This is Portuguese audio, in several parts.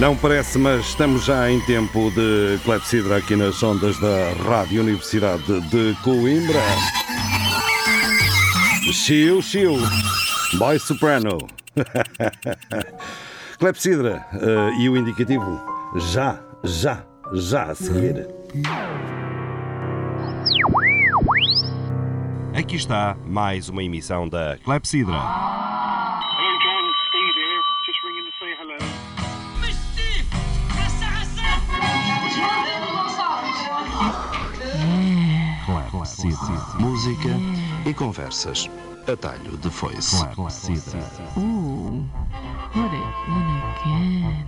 Não parece, mas estamos já em tempo de clepsidra aqui nas ondas da Rádio Universidade de Coimbra. Chiu, chiu. Boy soprano. clepsidra uh, e o indicativo já, já, já a seguir. Aqui está mais uma emissão da Clepsidra. Música e conversas. Atalho de foice. Ooh, put it in again.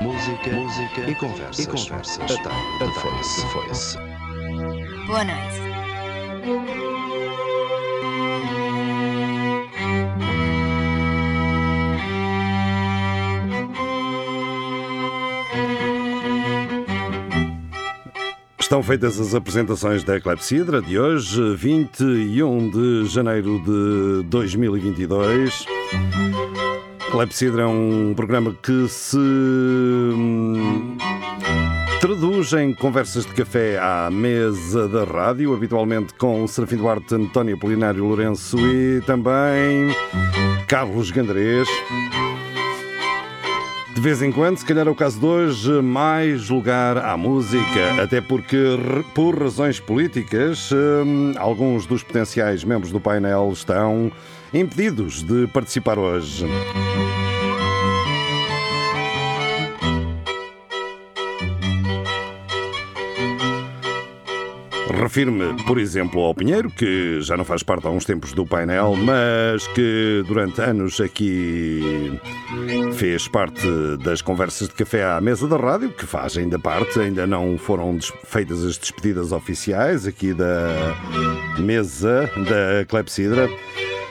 Música, música e conversas. E conversas. Atalho de foice. foice. Boa noite. Estão feitas as apresentações da Clepsidra de hoje, 21 de janeiro de 2022. Clepsidra é um programa que se hum, traduz em conversas de café à mesa da rádio, habitualmente com Serafim Duarte, António Polinário Lourenço e também Carlos Gandrés. De vez em quando, se calhar é o caso de hoje, mais lugar à música, até porque, por razões políticas, hum, alguns dos potenciais membros do painel estão impedidos de participar hoje. Refiro-me, por exemplo, ao Pinheiro, que já não faz parte há uns tempos do painel, mas que durante anos aqui fez parte das conversas de café à mesa da rádio, que faz ainda parte, ainda não foram feitas as despedidas oficiais aqui da mesa da Clepsidra,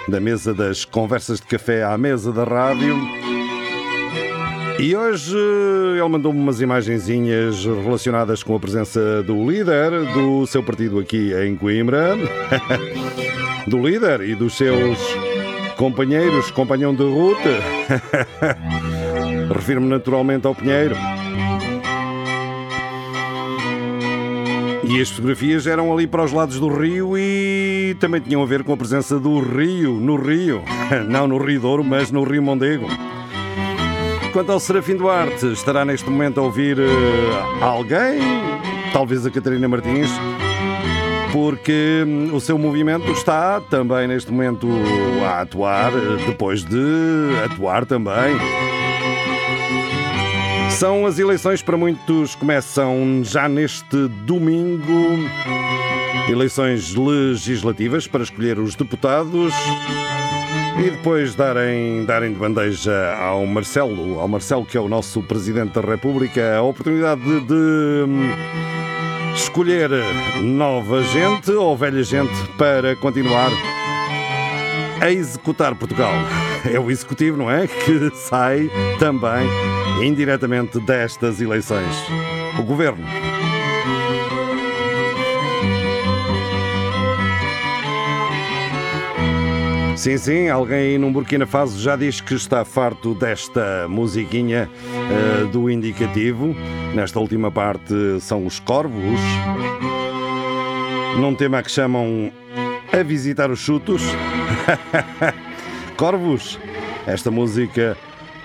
da mesa das conversas de café à mesa da rádio. E hoje ele mandou-me umas imagenzinhas relacionadas com a presença do líder do seu partido aqui em Coimbra, do líder e dos seus companheiros, companhão de ruta. Refiro-me naturalmente ao Pinheiro. E as fotografias eram ali para os lados do rio e também tinham a ver com a presença do rio no rio. Não no Rio Douro, mas no Rio Mondego. Quanto ao Serafim Duarte, estará neste momento a ouvir uh, alguém, talvez a Catarina Martins, porque hum, o seu movimento está também neste momento a atuar, depois de atuar também. São as eleições para muitos começam já neste domingo. Eleições legislativas para escolher os deputados e depois darem, darem de bandeja ao Marcelo, ao Marcelo que é o nosso Presidente da República, a oportunidade de, de hum, escolher nova gente ou velha gente para continuar a executar Portugal. É o executivo, não é? Que sai também indiretamente destas eleições. O governo Sim, sim, alguém num Burkina Faso já diz que está farto desta musiquinha uh, do indicativo. Nesta última parte são os corvos. Num tema que chamam A Visitar os Chutos. corvos. Esta música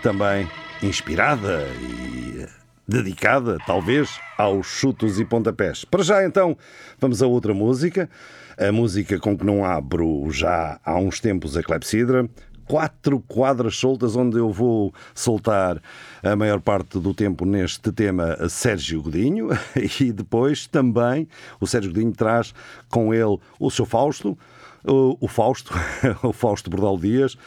também inspirada e dedicada, talvez, aos chutos e pontapés. Para já, então, vamos a outra música a música com que não abro já há uns tempos a Clepsidra. Quatro quadras soltas, onde eu vou soltar a maior parte do tempo neste tema Sérgio Godinho, e depois também o Sérgio Godinho traz com ele o seu Fausto, o, Fausto, o Fausto Bordal Dias,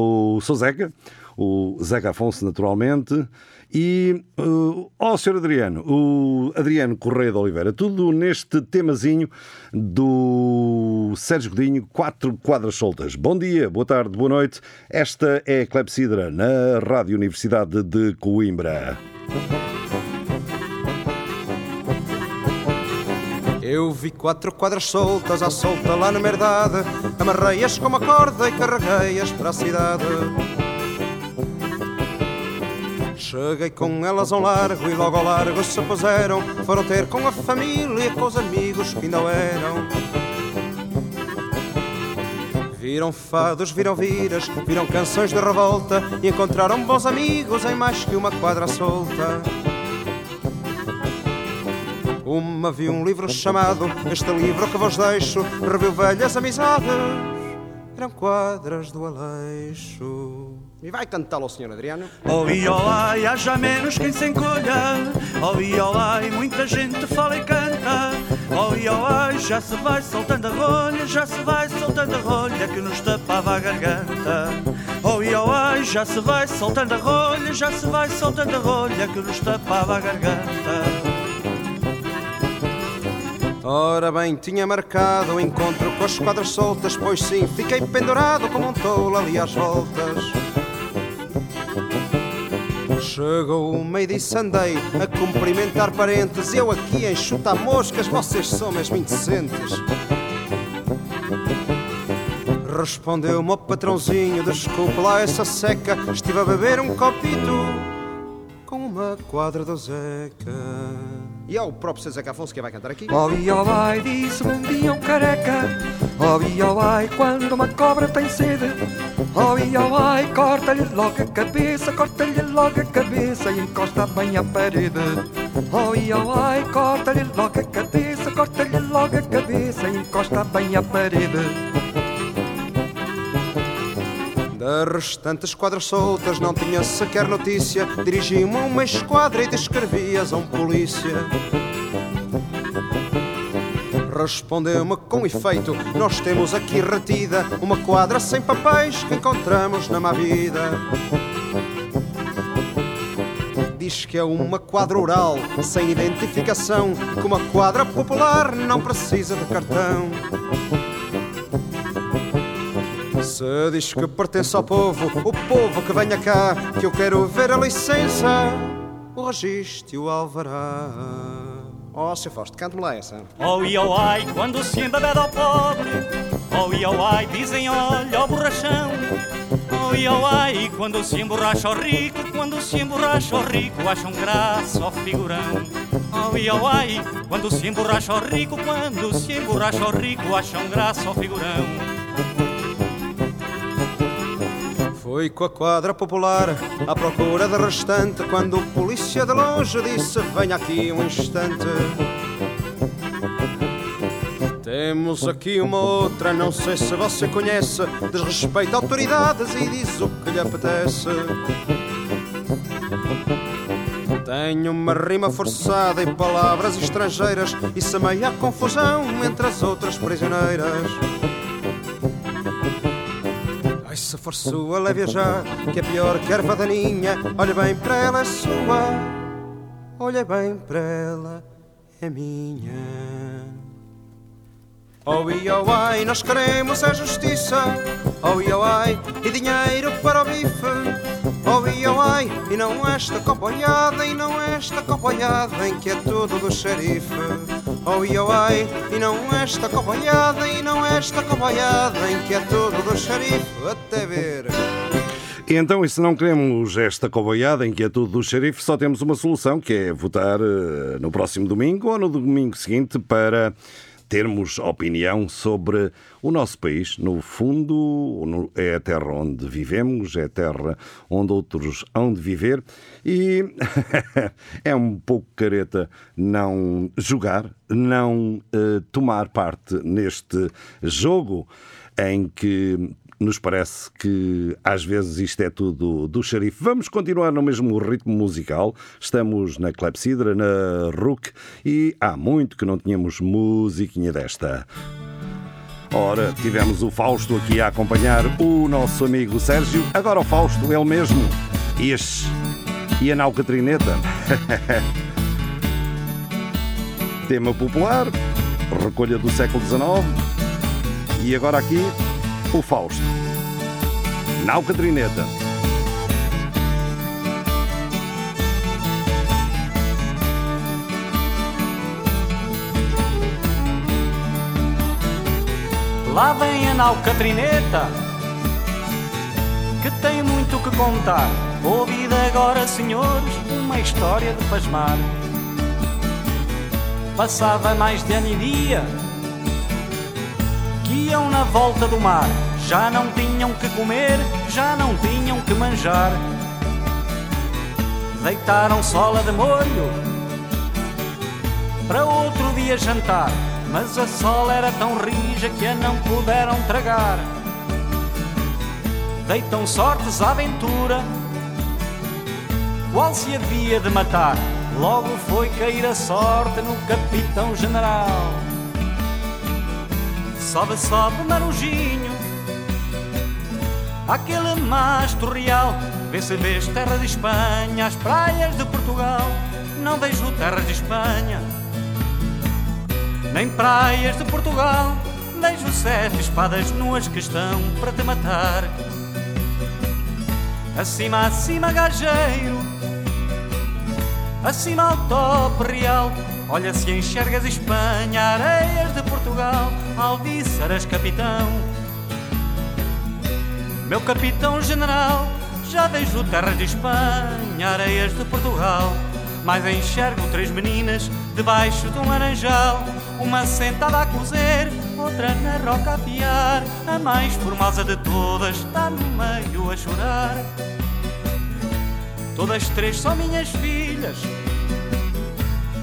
o seu Zeca, o Zeca Afonso, naturalmente, e uh, oh, Sr. Adriano, o Adriano Correia de Oliveira, tudo neste temazinho do Sérgio Godinho, quatro quadras soltas. Bom dia, boa tarde, boa noite. Esta é a Clepsidra na Rádio Universidade de Coimbra. Eu vi quatro quadras soltas à solta lá na merdade Amarrei-as com uma corda e carreguei-as para a cidade. Cheguei com elas ao largo e logo ao largo se puseram Foram ter com a família com os amigos que ainda eram. Viram fados, viram viras, viram canções de revolta E encontraram bons amigos em mais que uma quadra solta uma vi um livro chamado Este livro que vos deixo Reviu velhas amizades Eram quadras do Aleixo. E vai cantá-lo, Sr. Adriano. Oh, iolai, haja menos quem se encolha. Oh, iolai, muita gente fala e canta. Oh, iolai, já se vai soltando a rolha Já se vai soltando a rolha que nos tapava a garganta. Oh, iolai, já se vai soltando a rolha Já se vai soltando a rolha que nos tapava a garganta Ora bem, tinha marcado o encontro com as quadras soltas, pois sim, fiquei pendurado como um tolo ali às voltas. Chegou uma e disse andei a cumprimentar parentes Eu aqui em chuta moscas, vocês são mesmo indecentes Respondeu-me o patrãozinho, desculpe lá essa seca Estive a beber um copito quadra do Zeca e é o próprio Zeca Afonso que vai cantar aqui. Oh, oh, vai, disse um dia um careca. Oh, oh, vai, quando uma cobra tem sede. Oh, oh, vai, corta-lhe logo a cabeça, corta-lhe logo a cabeça e encosta bem à parede. Oh, oh, vai, corta-lhe logo a cabeça, corta-lhe logo a cabeça e encosta bem à parede. Das restantes quadras soltas não tinha sequer notícia. Dirigi-me a uma esquadra e descrevi-as a um polícia. Respondeu-me com efeito: Nós temos aqui retida uma quadra sem papéis que encontramos na má vida. Diz que é uma quadra oral, sem identificação, que uma quadra popular não precisa de cartão. Se diz que pertence ao povo, o povo que venha cá, que eu quero ver a licença, o registro e o alvará. Oh, Sr. Fausto, cante-me lá essa. Oh, oh, ai, quando se embebeda ao pobre. Oh, oh, ai, dizem olha ao borrachão. Oh, oh, ai, quando se emborracha ao rico, quando se emborracha ao rico, acham graça ao figurão. Oh, oh, ai, quando se emborracha ao rico, quando se emborracha ao rico, acham graça ao figurão. Fui com a quadra popular à procura de restante Quando o polícia de longe disse venha aqui um instante. Temos aqui uma outra, não sei se você conhece Desrespeita autoridades e diz o que lhe apetece. Tenho uma rima forçada e palavras estrangeiras E semeia a confusão entre as outras prisioneiras for sua, leve já, que é pior que a erva daninha. Olha bem para ela, é sua. Olha bem para ela, é minha. Oh, e oh, ai, nós queremos a justiça. Oh, e oh, ai, e dinheiro para o bife. Oh, e oh, ai, e não esta companhada, e não esta companhada em que é tudo do xerife. Oh, e oh, ai, e não esta companhada, e não esta companhada em que é tudo do xerife. Até ver. E então, e se não queremos esta coboiada em que é tudo do xerife, só temos uma solução, que é votar eh, no próximo domingo ou no domingo seguinte para termos opinião sobre o nosso país. No fundo, é a terra onde vivemos, é a terra onde outros hão de viver e é um pouco careta não jogar, não uh, tomar parte neste jogo em que nos parece que às vezes isto é tudo do xerife. Vamos continuar no mesmo ritmo musical. Estamos na Clepsidra, na RUC, e há muito que não tínhamos musiquinha desta. Ora, tivemos o Fausto aqui a acompanhar o nosso amigo Sérgio. Agora o Fausto, ele mesmo. Este, e a Nau Catrineta. Tema popular, recolha do século XIX. E agora aqui o Fausto. Nau Cadrineta. Lá vem a nau Catrineta, que tem muito que contar. Ouvid agora, senhores, uma história de pasmar. Passava mais de ano e dia, iam na volta do mar. Já não tinham que comer, já não tinham que manjar. Deitaram sola de molho para outro dia jantar. Mas a sola era tão rija que a não puderam tragar. Deitam sortes à aventura, qual se havia de matar. Logo foi cair a sorte no capitão general. Sobe, sobe, marujinho, aquele mastro real. Vê se vês terra de Espanha, as praias de Portugal. Não vejo terras de Espanha, nem praias de Portugal. Vejo sete espadas nuas que estão para te matar. Acima, acima, gajeiro, acima ao tope real. Olha se enxergas Espanha, areias de Portugal, Alvíceras, capitão. Meu capitão general, já vejo terras de Espanha, areias de Portugal. Mas enxergo três meninas debaixo de um laranjal. Uma sentada a cozer, outra na roca a piar. A mais formosa de todas está no meio a chorar. Todas três são minhas filhas.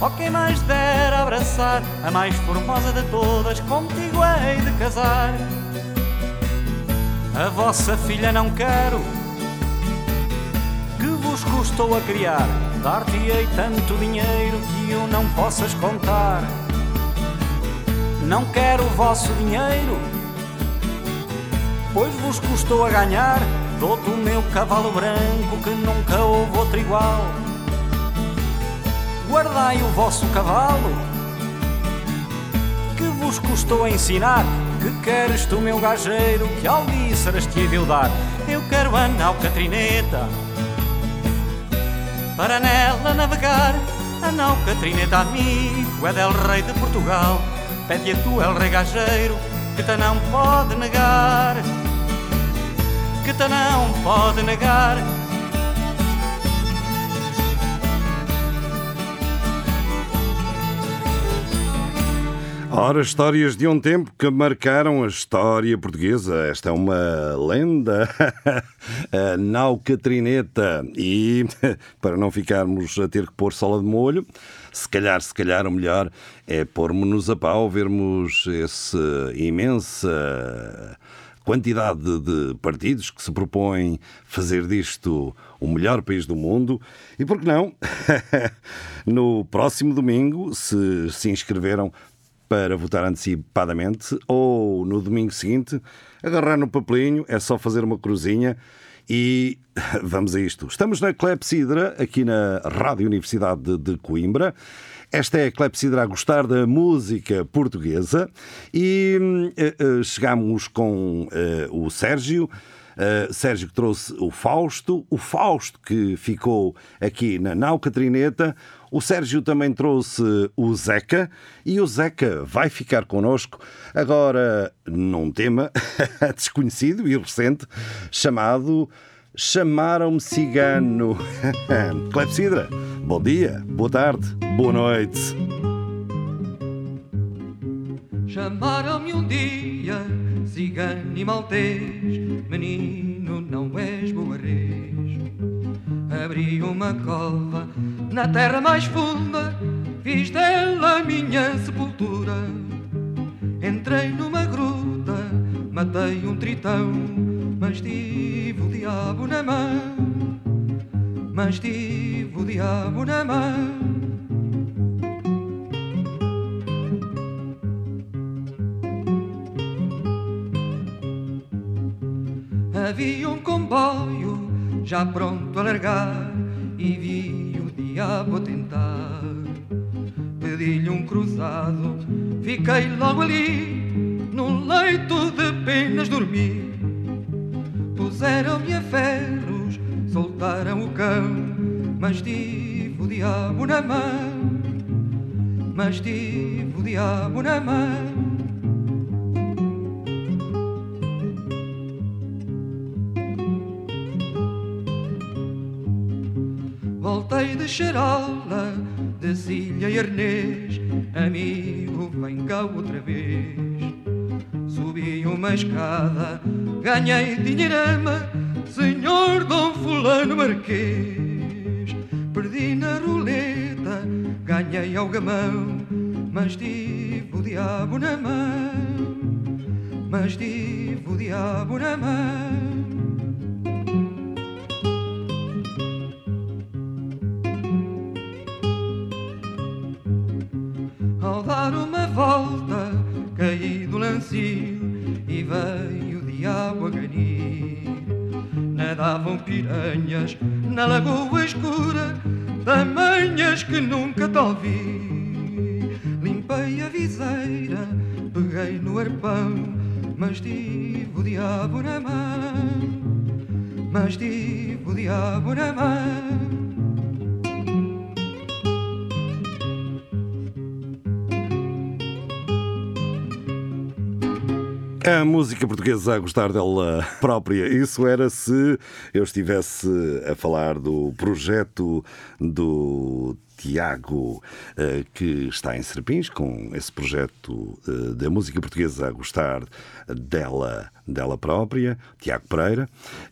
Oh, quem mais dera abraçar a mais formosa de todas, contigo hei de casar. A vossa filha não quero, que vos custou a criar. Dar-te-ei tanto dinheiro que eu não possas contar. Não quero o vosso dinheiro, pois vos custou a ganhar. Dou-te o meu cavalo branco que nunca houve outro igual. Guardai o vosso cavalo, que vos custou ensinar. Que queres tu, meu gajeiro, que alvíceras te hei de eu dar? Eu quero a nau Catrineta, para nela navegar. A nau Catrineta, amigo, é del rei de Portugal. Pede a tu, el rei gajeiro, que te não pode negar. Que te não pode negar. Ora, histórias de um tempo que marcaram a história portuguesa. Esta é uma lenda, a Nau Catrineta. E para não ficarmos a ter que pôr sola de molho, se calhar, se calhar, o melhor é pormos-nos a pau, vermos essa imensa quantidade de partidos que se propõem fazer disto o melhor país do mundo. E por que não? no próximo domingo, se se inscreveram para votar antecipadamente ou no domingo seguinte, agarrar no papelinho, é só fazer uma cruzinha e vamos a isto. Estamos na Clepsidra, aqui na Rádio Universidade de, Coimbra. Esta é a Clepsidra a gostar da música portuguesa e uh, uh, chegamos com uh, o Sérgio. Sérgio que trouxe o Fausto, o Fausto que ficou aqui na Nau Catrineta, o Sérgio também trouxe o Zeca e o Zeca vai ficar connosco agora num tema desconhecido e recente chamado Chamaram-me Cigano. Clepsidra, bom dia, boa tarde, boa noite. Chamaram-me um dia cigano e maltês, menino, não és boarrês. Abri uma cova na terra mais funda, fiz dela minha sepultura. Entrei numa gruta, matei um tritão, mas tive o diabo na mão. Mas tive o diabo na mão. Havia um comboio já pronto a largar e vi diabo tentar. Pedi-lhe um cruzado, fiquei logo ali, num leito de penas dormir. Puseram-me a ferros, soltaram o cão, mas tive o diabo na mão. Mas tive o diabo na mão. Charola, desilha e arnês, amigo, vem cá outra vez. Subi uma escada, ganhei dinheirama, senhor Dom Fulano Marquês. Perdi na roleta, ganhei ao gamão, mas tive o diabo na mão. Mas tive o diabo na mão. Lancio e veio o diabo a ganir. Nadavam piranhas na lagoa escura, tamanhas que nunca te ouvi. Limpei a viseira, peguei no arpão, mas tive o diabo na mão. Mas tive o diabo na mão. A música portuguesa a gostar dela própria. Isso era se eu estivesse a falar do projeto do Tiago, eh, que está em Serpins, com esse projeto eh, da música portuguesa a gostar dela, dela própria, Tiago Pereira,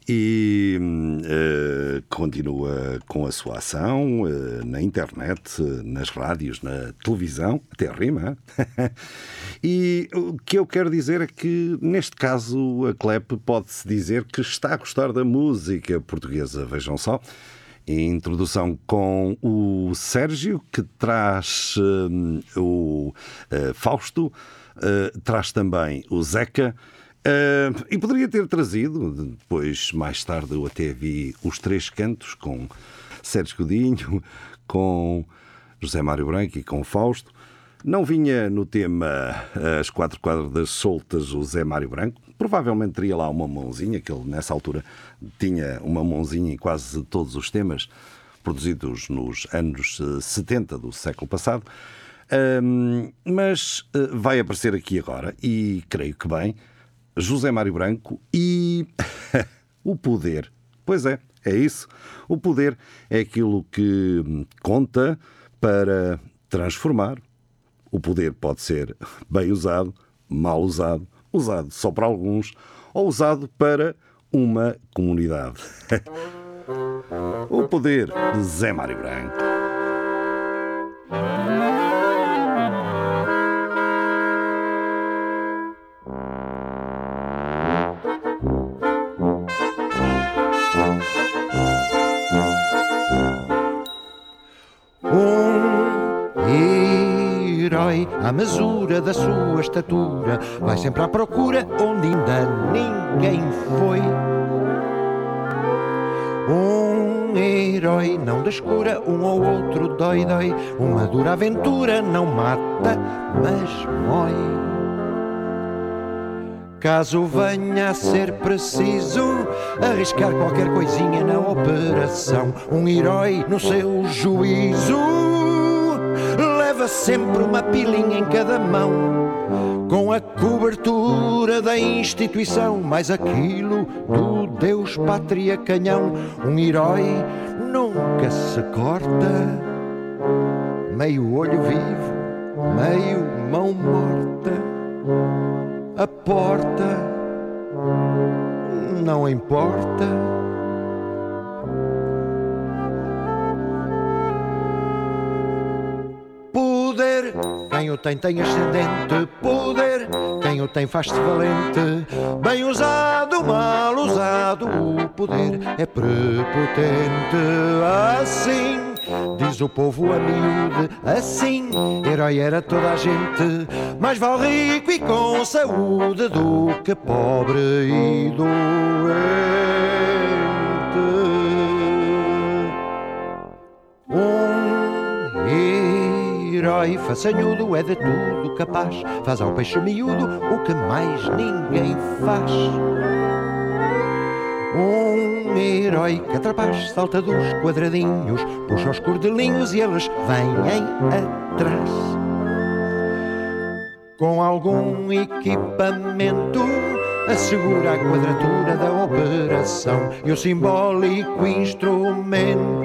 e eh, continua com a sua ação na internet, nas rádios, na televisão, até rima. e o que eu quero dizer é que, neste caso, a Clep pode-se dizer que está a gostar da música portuguesa. Vejam só introdução com o Sérgio, que traz um, o uh, Fausto, uh, traz também o Zeca. Uh, e poderia ter trazido, depois, mais tarde, eu até vi os três cantos com Sérgio Godinho, com José Mário Branco e com Fausto. Não vinha no tema As Quatro Quadras Soltas o Zé Mário Branco. Provavelmente teria lá uma mãozinha, que ele nessa altura tinha uma mãozinha em quase todos os temas produzidos nos anos 70 do século passado. Um, mas uh, vai aparecer aqui agora, e creio que bem, José Mário Branco e o poder. Pois é, é isso. O poder é aquilo que conta para transformar, o poder pode ser bem usado, mal usado, usado só para alguns ou usado para uma comunidade. o poder de Zé Mário Branco. À mesura da sua estatura, vai sempre à procura onde ainda ninguém foi. Um herói não descura, um ou outro dói, dói. Uma dura aventura não mata, mas mói. Caso venha a ser preciso arriscar qualquer coisinha na operação, um herói no seu juízo leva sempre uma pilinha em cada mão, com a cobertura da instituição, mais aquilo do Deus Pátria Canhão. Um herói nunca se corta, meio olho vivo, meio mão morta. A porta não importa Quem o tem, tem ascendente poder. Quem o tem, faz-se valente. Bem usado, mal usado, o poder é prepotente. Assim. Diz o povo a miúde, assim, herói era toda a gente. Mais vale rico e com saúde do que pobre e doente. Herói façanhudo é de tudo capaz, faz ao peixe miúdo o que mais ninguém faz. Um herói que atrapaz, salta dos quadradinhos, puxa os cordelinhos e eles vêm atrás. Com algum equipamento assegura a quadratura da operação e o simbólico instrumento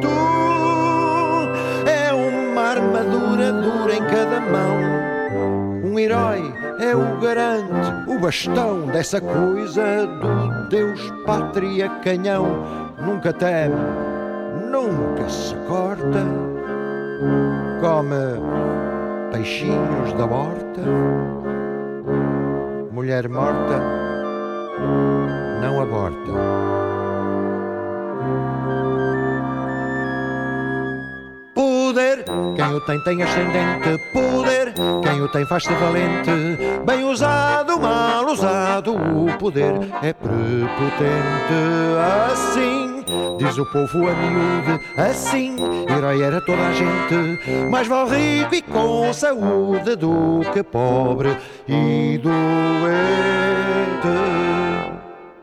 é o garante, o bastão dessa coisa do Deus, pátria, canhão. Nunca teme, nunca se corta. Come peixinhos da horta. Mulher morta não aborta. Poder, quem o tem tem ascendente. Poder, quem o tem faz-se valente. Bem usado, mal usado, o poder é prepotente. Assim, diz o povo a miúde, assim, herói era toda a gente. Mais vale rico e com saúde do que pobre e doente.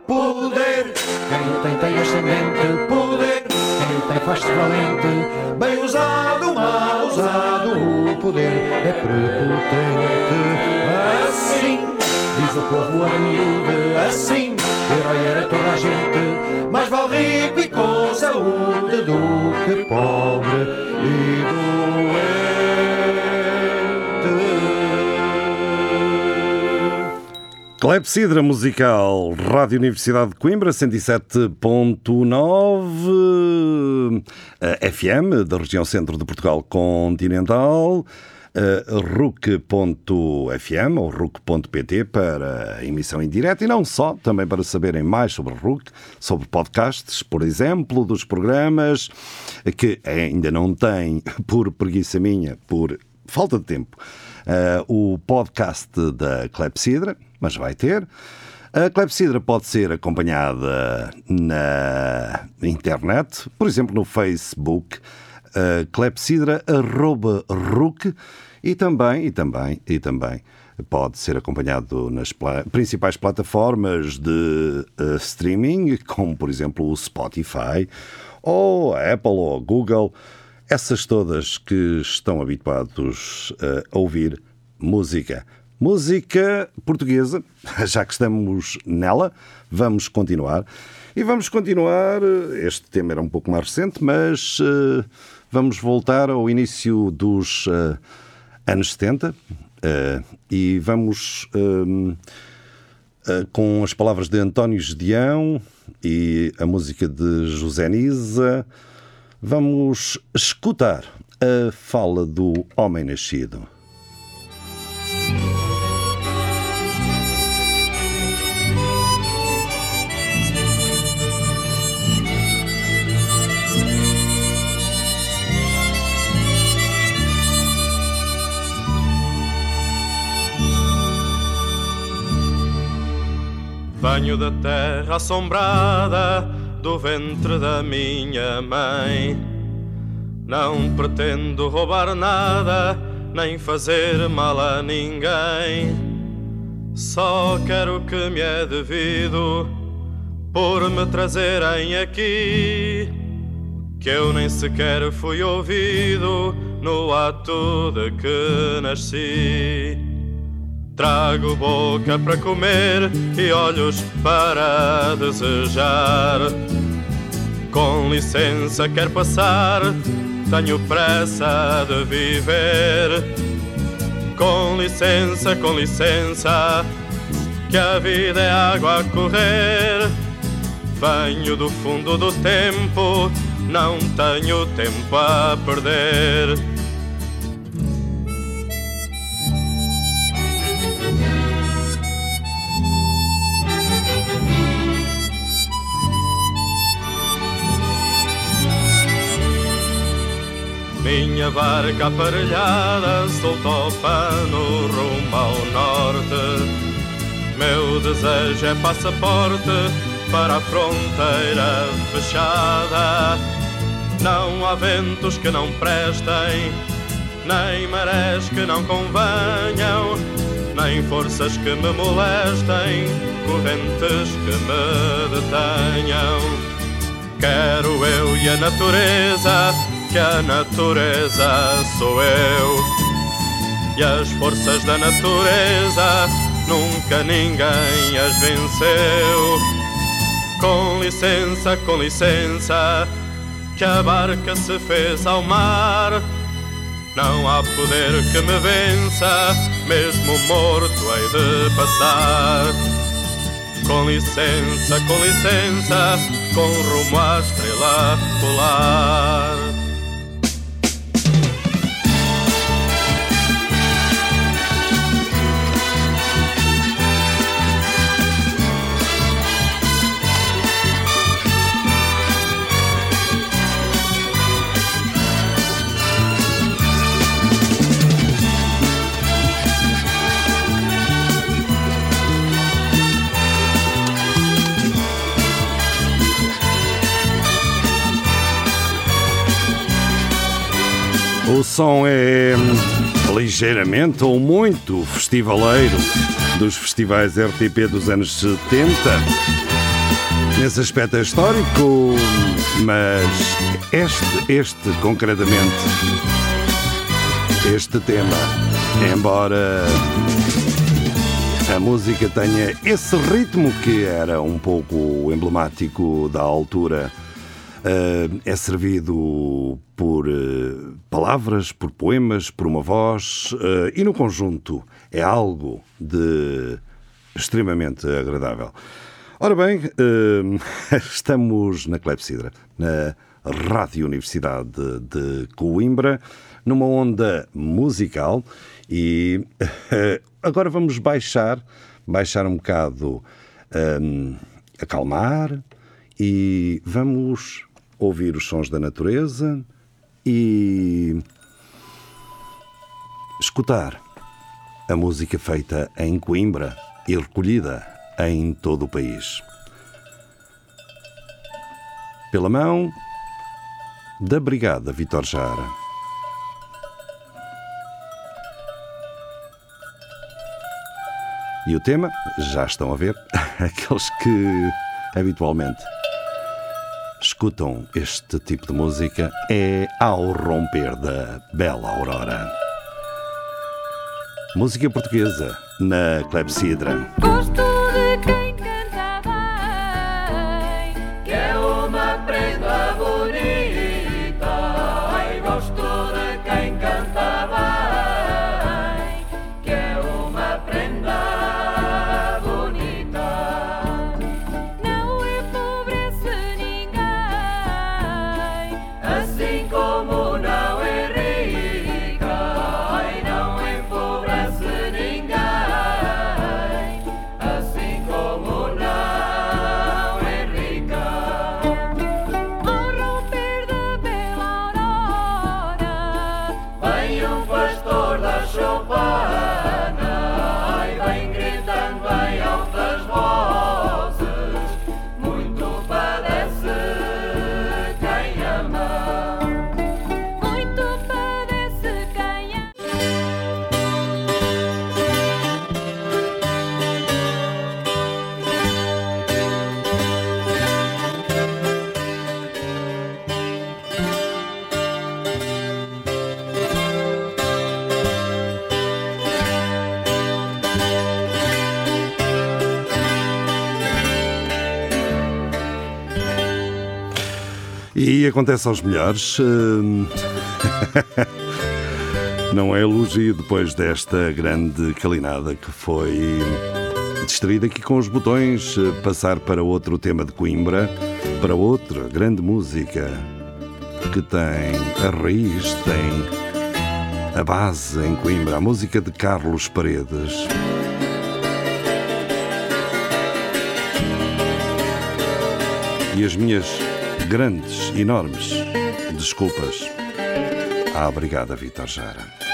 Poder, quem o tem tem ascendente. Poder, quem o tem faz-se valente. Bem usado, mal usado, o poder é prepotente. Assim, diz o povo a miúde, assim, herói era toda a gente. Mais vale rico e com saúde do que pobre e doente. Clepsidra Musical, Rádio Universidade de Coimbra, 107.9 eh, FM, da região centro de Portugal continental, eh, RUC.FM ou RUC.pt para emissão em direto e não só, também para saberem mais sobre RUC, sobre podcasts, por exemplo, dos programas que ainda não têm, por preguiça minha, por falta de tempo, eh, o podcast da Clepsidra, mas vai ter. A clepsidra pode ser acompanhada na internet, por exemplo, no Facebook, clepsidra.ruc e também, e também, e também pode ser acompanhado nas pla principais plataformas de uh, streaming, como por exemplo o Spotify, ou a Apple ou a Google, essas todas que estão habituados uh, a ouvir música. Música portuguesa, já que estamos nela, vamos continuar. E vamos continuar, este tema era um pouco mais recente, mas uh, vamos voltar ao início dos uh, anos 70 uh, e vamos com as palavras de António Gedeão e a música de José Nisa, vamos escutar a fala do homem nascido. Venho da terra assombrada do ventre da minha mãe. Não pretendo roubar nada, nem fazer mal a ninguém. Só quero o que me é devido por me trazerem aqui. Que eu nem sequer fui ouvido no ato de que nasci. Trago boca para comer e olhos para desejar. Com licença, quer passar, tenho pressa de viver. Com licença, com licença, que a vida é água a correr. Venho do fundo do tempo, não tenho tempo a perder. Minha barca aparelhada soltou pano rumo ao norte. Meu desejo é passaporte para a fronteira fechada. Não há ventos que não prestem, nem marés que não convenham, nem forças que me molestem, correntes que me detenham. Quero eu e a natureza que a natureza sou eu. E as forças da natureza nunca ninguém as venceu. Com licença, com licença, que a barca se fez ao mar. Não há poder que me vença, mesmo morto hei de passar. Com licença, com licença, com rumo à estrela polar. O som é ligeiramente ou muito festivaleiro dos festivais RTP dos anos 70. Nesse aspecto é histórico, mas este, este concretamente, este tema, embora a música tenha esse ritmo que era um pouco emblemático da altura, eh, é servido por eh, palavras, por poemas, por uma voz eh, e no conjunto é algo de extremamente agradável. Ora bem, estamos na Clepsidra, na Rádio Universidade de Coimbra, numa onda musical e agora vamos baixar, baixar um bocado, um, acalmar e vamos ouvir os sons da natureza e escutar a música feita em Coimbra e recolhida em todo o país. Pela mão da Brigada Vitor Jara. E o tema, já estão a ver, aqueles que habitualmente escutam este tipo de música é Ao Romper da Bela Aurora. Música portuguesa na Clepsidra. Gosto E acontece aos melhores. hum, Não é elogio depois desta grande calinada que foi distraída aqui com os botões, eh, passar para outro tema de Coimbra, para outra grande música que tem a raiz, tem a base em Coimbra, a música de Carlos Paredes. E as minhas grandes, enormes desculpas à Brigada Vitor Jara.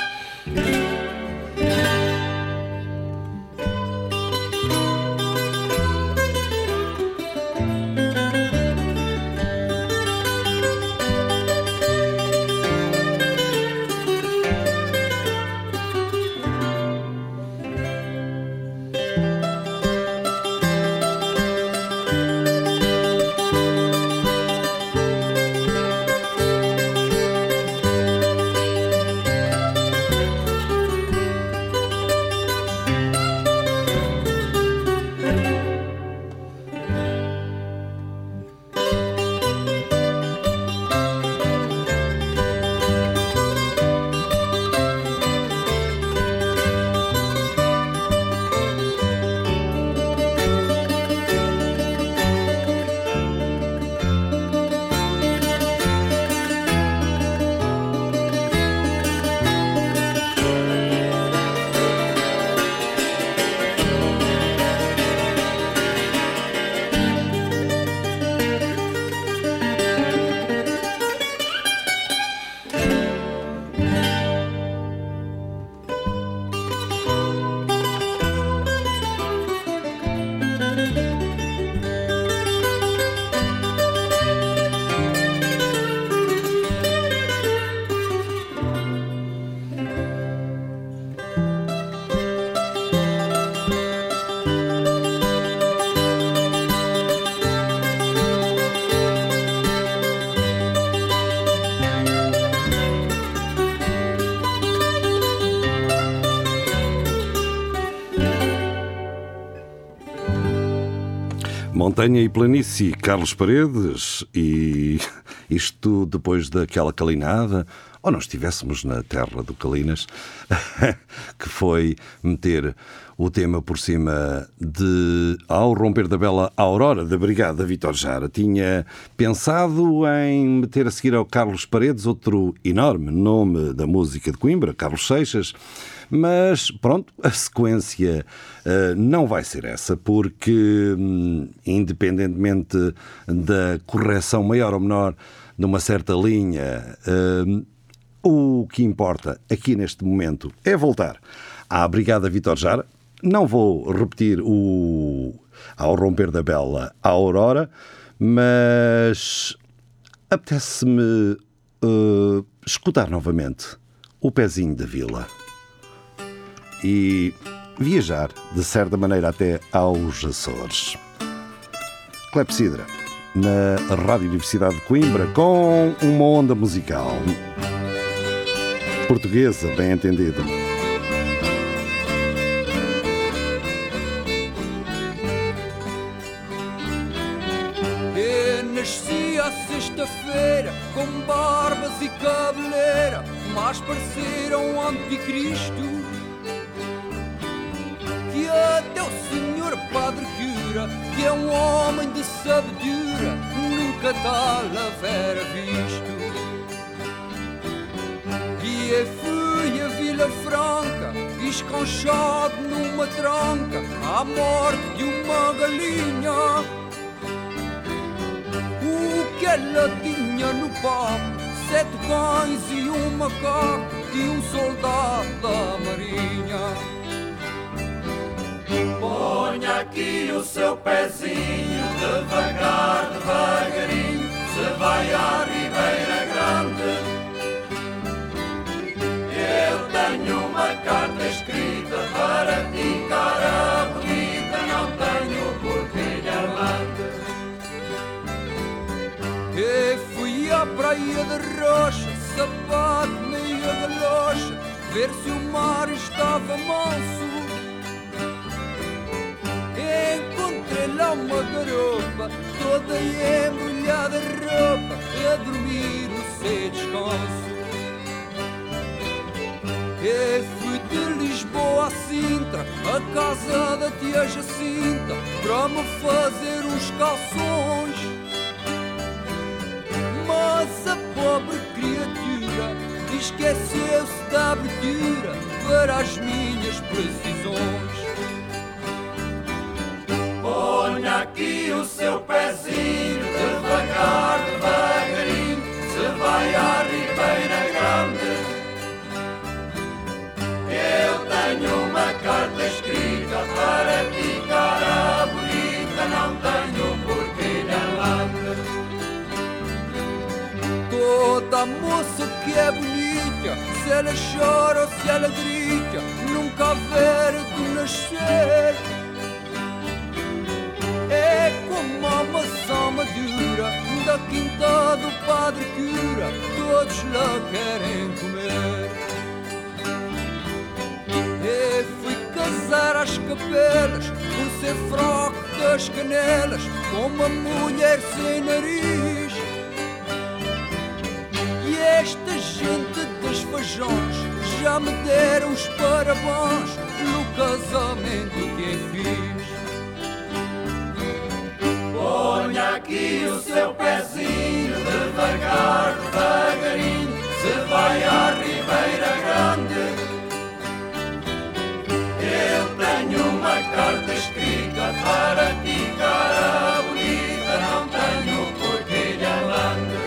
Montanha e Planície, Carlos Paredes, e isto depois daquela calinada, ou nós estivéssemos na terra do Calinas, que foi meter o tema por cima de Ao Romper da Bela Aurora, da Brigada Vitor Jara. Tinha pensado em meter a seguir ao Carlos Paredes outro enorme nome da música de Coimbra, Carlos Seixas, mas pronto, a sequência uh, não vai ser essa, porque hum, independentemente da correção maior ou menor de uma certa linha, hum, o que importa aqui neste momento é voltar à Brigada Vitor Jara. Não vou repetir o ao romper da bela Aurora, mas apetece-me uh, escutar novamente o pezinho da vila e viajar, de certa maneira, até aos Açores. Clepsidra, na Rádio Universidade de Coimbra, com uma onda musical portuguesa, bem entendido. Eu nasci à sexta-feira com barbas e cabeleira, mas pareceram anticristo. Até o senhor padre cura, que é um homem de sabedoria, nunca tal haver visto. E eu fui a Vila Franca, esconchado numa tranca, à morte de uma galinha. O que ela tinha no papo, sete cães e um macaco e um soldado da marinha. Ponha aqui o seu pezinho, devagar, devagarinho, se vai à Ribeira Grande. Eu tenho uma carta escrita para ti, cara bonita, não tenho por que lhe amante. E fui à praia de rocha, sapato meia galocha, ver se o mar estava manso. Encontrei lá uma garopa, toda embrulhada em roupa, a dormir no seu descanso. E fui de Lisboa a Sintra, a casa da tia Jacinta, para me fazer uns calções. Mas a pobre criatura esqueceu-se da abertura para as minhas precisões. Seu pezinho, devagar, devagarinho, se vai à Ribeira Grande. Eu tenho uma carta escrita para ti, cara bonita, não tenho por que lhe. Toda moça que é bonita, se ela chora ou se ela grita, nunca haver de nascer. É como a maçã madura da quinta do Padre Cura, todos lá querem comer. E fui casar às capelas, por ser fraco das canelas, com uma mulher sem nariz. E esta gente dos fajões já me deram os parabéns no casamento que fiz. Ponha aqui o seu pezinho, devagar, devagarinho, se vai à Ribeira Grande. Eu tenho uma carta escrita para ti, cara bonita, não tenho por que lhe amante.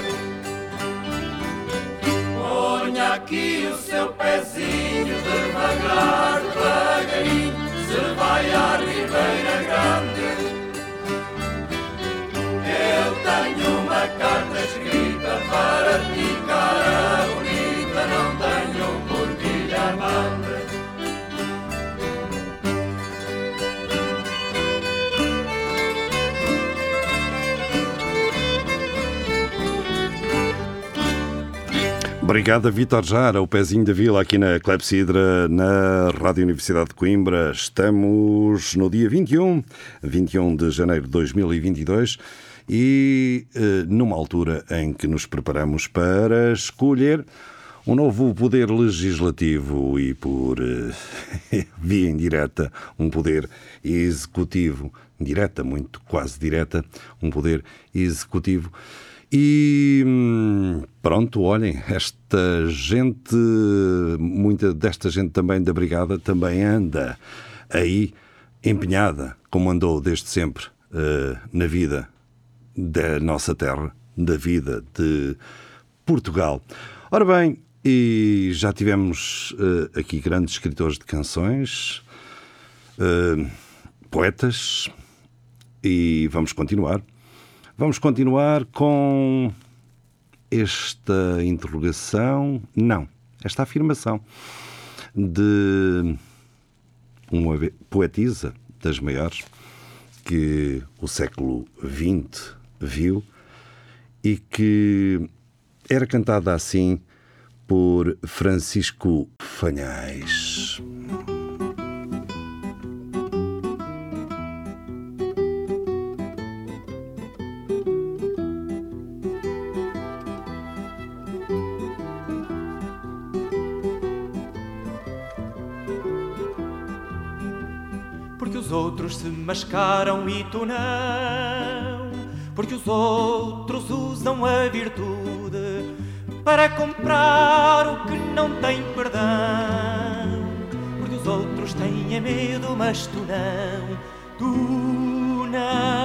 Ponha aqui o seu pezinho, devagar, devagarinho, se vai à Obrigado, Vitor Jara, o pezinho da vila aqui na Clepsidra, na Rádio Universidade de Coimbra. Estamos no dia 21, 21 de janeiro de 2022 e eh, numa altura em que nos preparamos para escolher um novo poder legislativo e, por eh, via indireta, um poder executivo, direta, muito quase direta, um poder executivo. E hum, pronto, olhem, esta gente, muita desta gente também da Brigada, também anda aí empenhada, como andou desde sempre, uh, na vida da nossa terra, da vida de Portugal. Ora bem, e já tivemos uh, aqui grandes escritores de canções, uh, poetas, e vamos continuar. Vamos continuar com esta interrogação, não, esta afirmação de uma poetisa das maiores que o século XX viu e que era cantada assim por Francisco Fanhais. Outros se mascaram e tu não, porque os outros usam a virtude para comprar o que não tem perdão, porque os outros têm medo, mas tu não, tu não.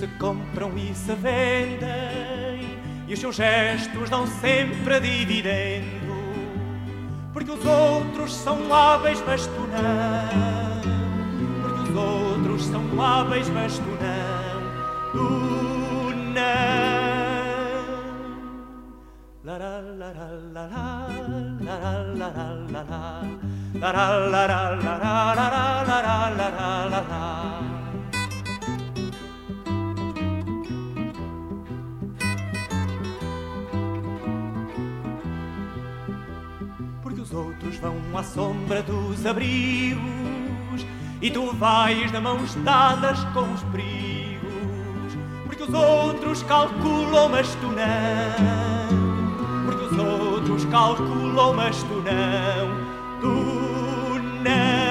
se compram e se vendem, e os seus gestos dão sempre dividendo, porque os outros são hábeis, mas tu não, porque os outros são hábeis, mas tu não, tu não. Vão à sombra dos abrigos e tu vais de mãos dadas com os perigos, porque os outros calculam, mas tu não, porque os outros calculam, mas tu não, tu não.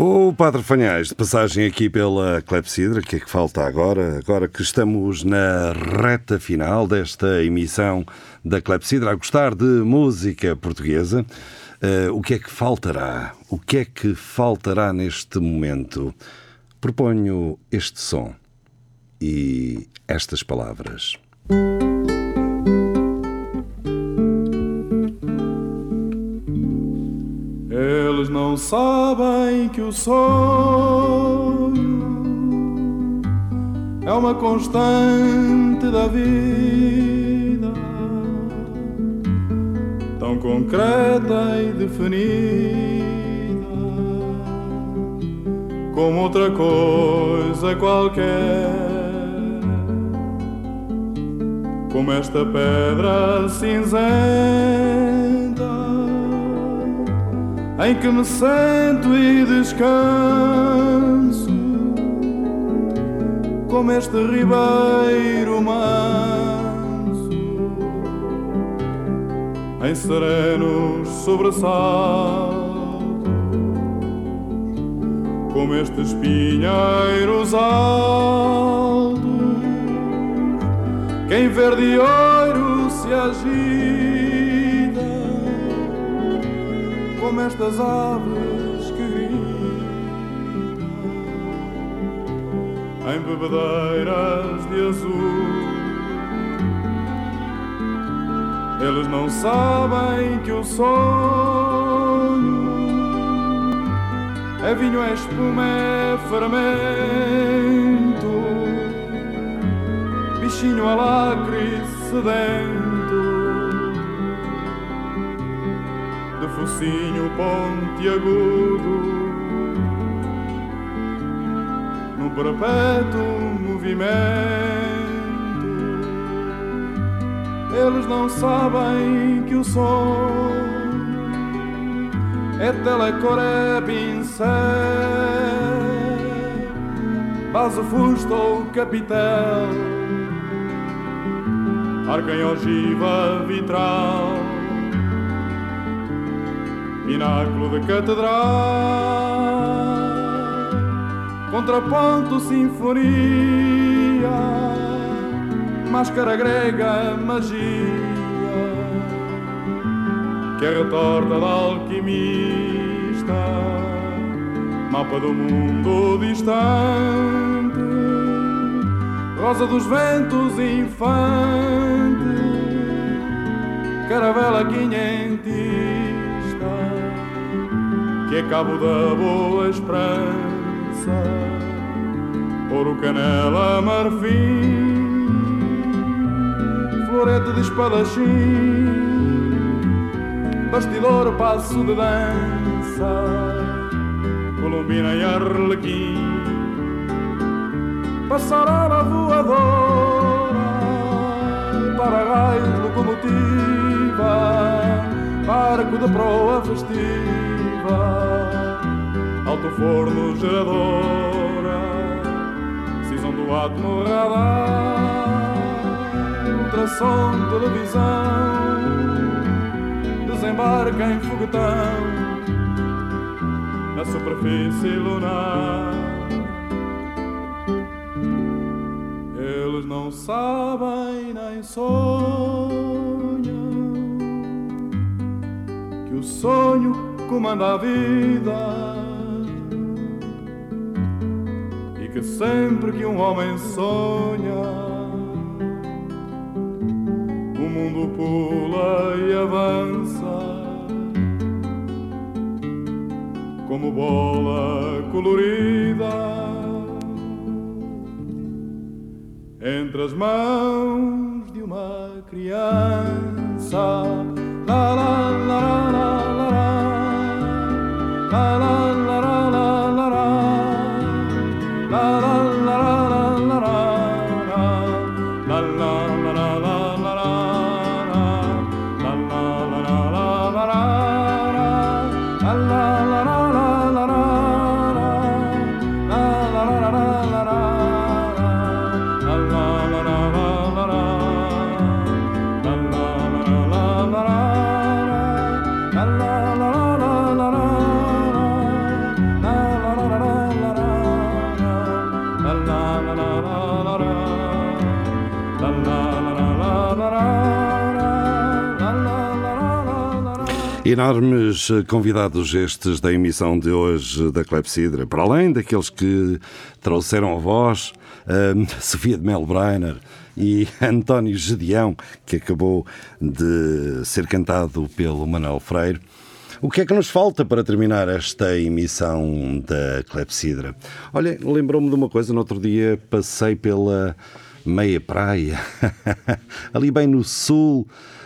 O Padre Fanhais, de passagem aqui pela Clepsidra, o que é que falta agora? Agora que estamos na reta final desta emissão da Clepsidra, a gostar de música portuguesa, uh, o que é que faltará? O que é que faltará neste momento? Proponho este som e estas palavras. Sabem que o sonho é uma constante da vida. tão concreta e definida como outra coisa qualquer, como esta pedra cinzenta em que me sento e descanso, como este ribeiro manso em serenos sobressaltos como estes pinheiros altos, que em verde e ouro se agita, como estas aves que gritam em bebedeiras de azul. Eles não sabem que o sonho é vinho, é espuma, é fermento Bichinho alacre sedento De focinho pontiagudo. No perpétuo movimento Eles não sabem que o som é telecor, é pincel, base, fusto ou capitel, arca em ogiva vitral, pináculo de catedral, contraponto, sinfonia, máscara grega, magia que é retorta da alquimista, mapa do mundo distante, rosa dos ventos infante, caravela quinhentista, que é cabo da boa esperança, ouro, canela, marfim, florete de espadachim bastidor, passo de dança, Colombina e Arlequim, passarela voadora, para raios, locomotiva, barco de proa festiva, alto forno, geradora, cisão do átomo radar, ultrassom, televisão desembarca em foguetão na superfície lunar. Eles não sabem nem sonham que o sonho comanda a vida. E que sempre que um homem sonha o mundo pula e avança como bola colorida entre as mãos de uma criança. La, la, la, la, la, Enormes convidados estes da emissão de hoje da Clepsidra, para além daqueles que trouxeram a voz, uh, Sofia de Mel Breiner e António Gedeão, que acabou de ser cantado pelo Manuel Freire. O que é que nos falta para terminar esta emissão da Clepsidra? Olha, lembrou-me de uma coisa, no outro dia passei pela meia praia, ali bem no sul eh,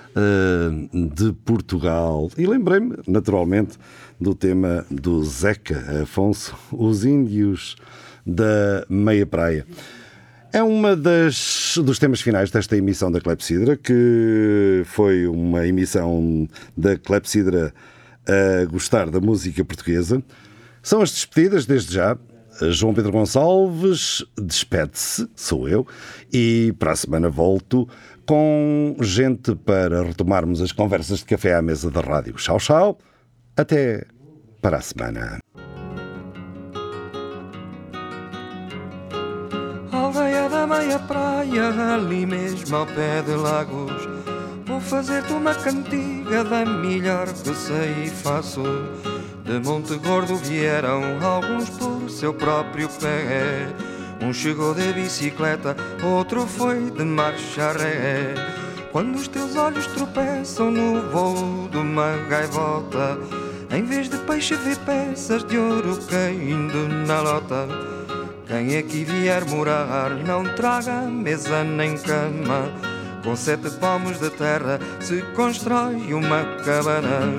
de Portugal. E lembrei-me, naturalmente, do tema do Zeca Afonso, Os Índios da Meia Praia. É uma das dos temas finais desta emissão da Clepsidra, que foi uma emissão da Clepsidra a gostar da música portuguesa. São as despedidas desde já. João Pedro Gonçalves despede-se, sou eu, e para a semana volto com gente para retomarmos as conversas de café à mesa da rádio. Tchau, tchau. Até para a semana. Aldeia da meia praia, ali mesmo ao pé de Lagos. Vou fazer-te uma cantiga da melhor que sei e faço. De Monte Gordo vieram alguns por seu próprio pé. Um chegou de bicicleta, outro foi de marcha ré. Quando os teus olhos tropeçam no voo de uma gaivota, em vez de peixe vê peças de ouro caindo na lota. Quem aqui vier morar não traga mesa nem cama. Com sete palmos de terra se constrói uma cabana.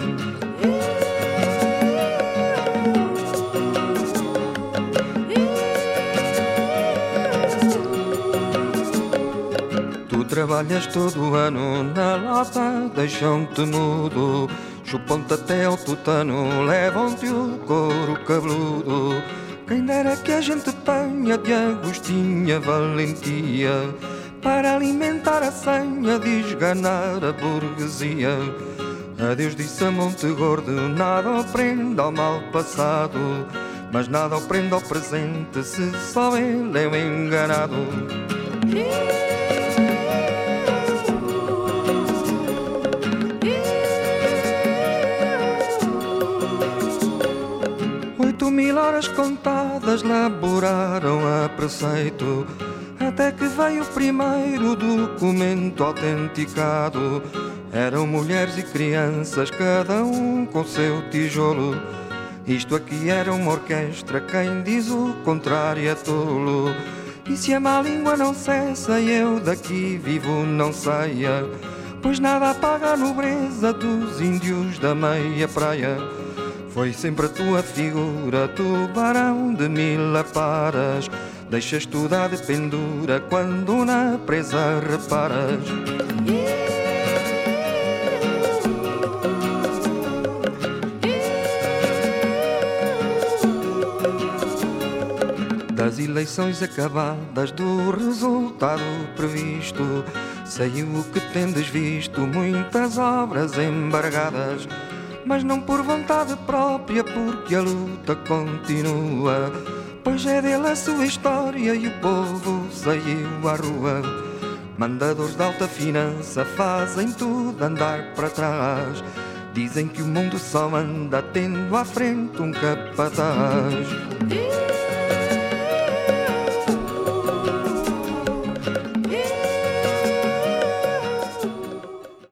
Trabalhas todo ano na lata, deixam-te mudo. Chupam-te até ao tutano, levam-te o couro cabeludo. Quem dera que a gente tenha de Agostinha valentia para alimentar a senha de esganar a burguesia. Adeus disse a Monte Gordo, nada aprenda ao mal passado, mas nada aprenda ao presente se só ele é o enganado. Mil horas contadas laboraram a preceito Até que veio o primeiro documento autenticado. Eram mulheres e crianças, cada um com seu tijolo. Isto aqui era uma orquestra, quem diz o contrário é tolo. E se a má língua não cessa eu daqui vivo não saia. Pois nada apaga a nobreza dos índios da meia praia foi sempre a tua figura, tubarão de mil aparas. Deixas tudo à de pendura quando na presa reparas. Das eleições acabadas, do resultado previsto, saiu o que tendes visto, muitas obras embargadas mas não por vontade própria, porque a luta continua. Pois é dele a sua história e o povo saiu à rua. Mandadores de alta finança fazem tudo andar para trás. Dizem que o mundo só anda tendo à frente um capataz.